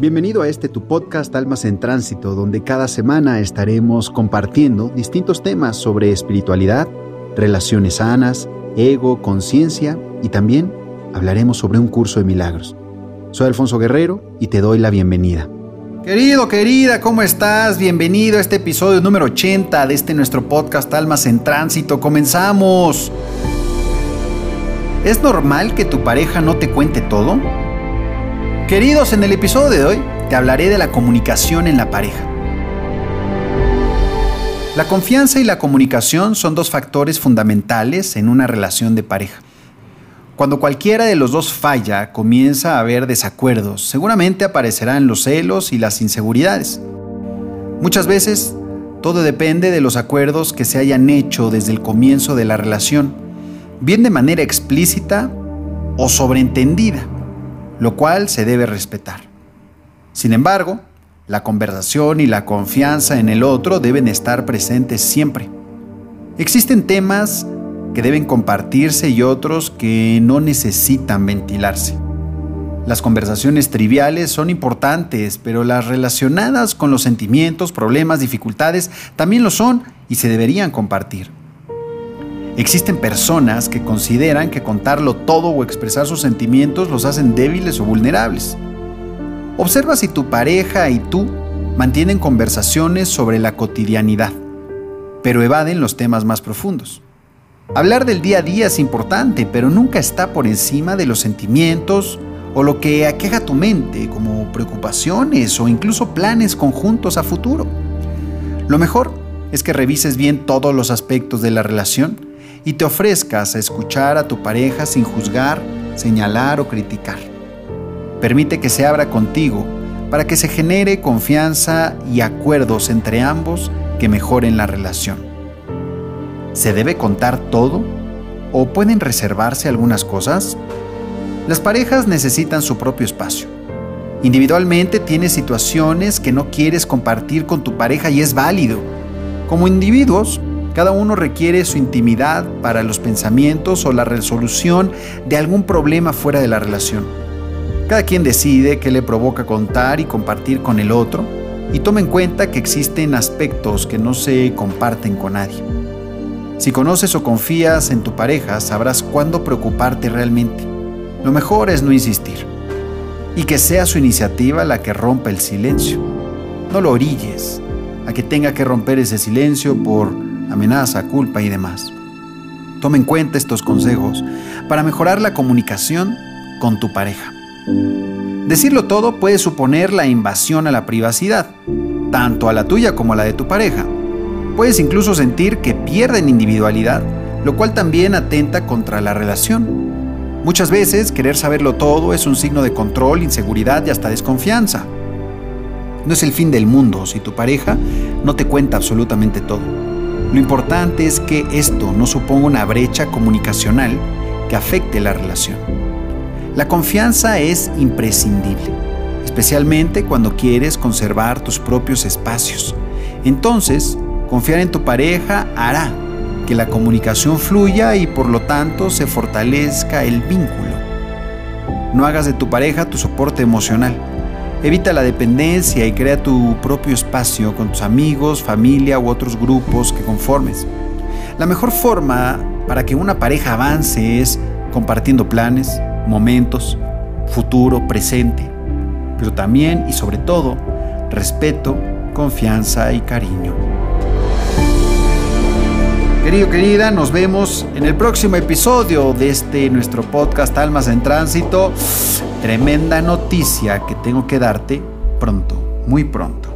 Bienvenido a este tu podcast Almas en Tránsito, donde cada semana estaremos compartiendo distintos temas sobre espiritualidad, relaciones sanas, ego, conciencia y también hablaremos sobre un curso de milagros. Soy Alfonso Guerrero y te doy la bienvenida. Querido, querida, ¿cómo estás? Bienvenido a este episodio número 80 de este nuestro podcast Almas en Tránsito. Comenzamos. ¿Es normal que tu pareja no te cuente todo? Queridos, en el episodio de hoy te hablaré de la comunicación en la pareja. La confianza y la comunicación son dos factores fundamentales en una relación de pareja. Cuando cualquiera de los dos falla, comienza a haber desacuerdos. Seguramente aparecerán los celos y las inseguridades. Muchas veces, todo depende de los acuerdos que se hayan hecho desde el comienzo de la relación, bien de manera explícita o sobreentendida lo cual se debe respetar. Sin embargo, la conversación y la confianza en el otro deben estar presentes siempre. Existen temas que deben compartirse y otros que no necesitan ventilarse. Las conversaciones triviales son importantes, pero las relacionadas con los sentimientos, problemas, dificultades también lo son y se deberían compartir. Existen personas que consideran que contarlo todo o expresar sus sentimientos los hacen débiles o vulnerables. Observa si tu pareja y tú mantienen conversaciones sobre la cotidianidad, pero evaden los temas más profundos. Hablar del día a día es importante, pero nunca está por encima de los sentimientos o lo que aqueja tu mente, como preocupaciones o incluso planes conjuntos a futuro. Lo mejor es que revises bien todos los aspectos de la relación y te ofrezcas a escuchar a tu pareja sin juzgar, señalar o criticar. Permite que se abra contigo para que se genere confianza y acuerdos entre ambos que mejoren la relación. ¿Se debe contar todo? ¿O pueden reservarse algunas cosas? Las parejas necesitan su propio espacio. Individualmente tienes situaciones que no quieres compartir con tu pareja y es válido. Como individuos, cada uno requiere su intimidad para los pensamientos o la resolución de algún problema fuera de la relación. Cada quien decide qué le provoca contar y compartir con el otro y toma en cuenta que existen aspectos que no se comparten con nadie. Si conoces o confías en tu pareja, sabrás cuándo preocuparte realmente. Lo mejor es no insistir y que sea su iniciativa la que rompa el silencio. No lo orilles a que tenga que romper ese silencio por amenaza, culpa y demás. Toma en cuenta estos consejos para mejorar la comunicación con tu pareja. Decirlo todo puede suponer la invasión a la privacidad, tanto a la tuya como a la de tu pareja. Puedes incluso sentir que pierden individualidad, lo cual también atenta contra la relación. Muchas veces querer saberlo todo es un signo de control, inseguridad y hasta desconfianza. No es el fin del mundo si tu pareja no te cuenta absolutamente todo. Lo importante es que esto no suponga una brecha comunicacional que afecte la relación. La confianza es imprescindible, especialmente cuando quieres conservar tus propios espacios. Entonces, confiar en tu pareja hará que la comunicación fluya y por lo tanto se fortalezca el vínculo. No hagas de tu pareja tu soporte emocional Evita la dependencia y crea tu propio espacio con tus amigos, familia u otros grupos que conformes. La mejor forma para que una pareja avance es compartiendo planes, momentos, futuro, presente, pero también y sobre todo respeto, confianza y cariño. Querido, querida, nos vemos en el próximo episodio de este nuestro podcast Almas en Tránsito. Tremenda noticia que tengo que darte pronto, muy pronto.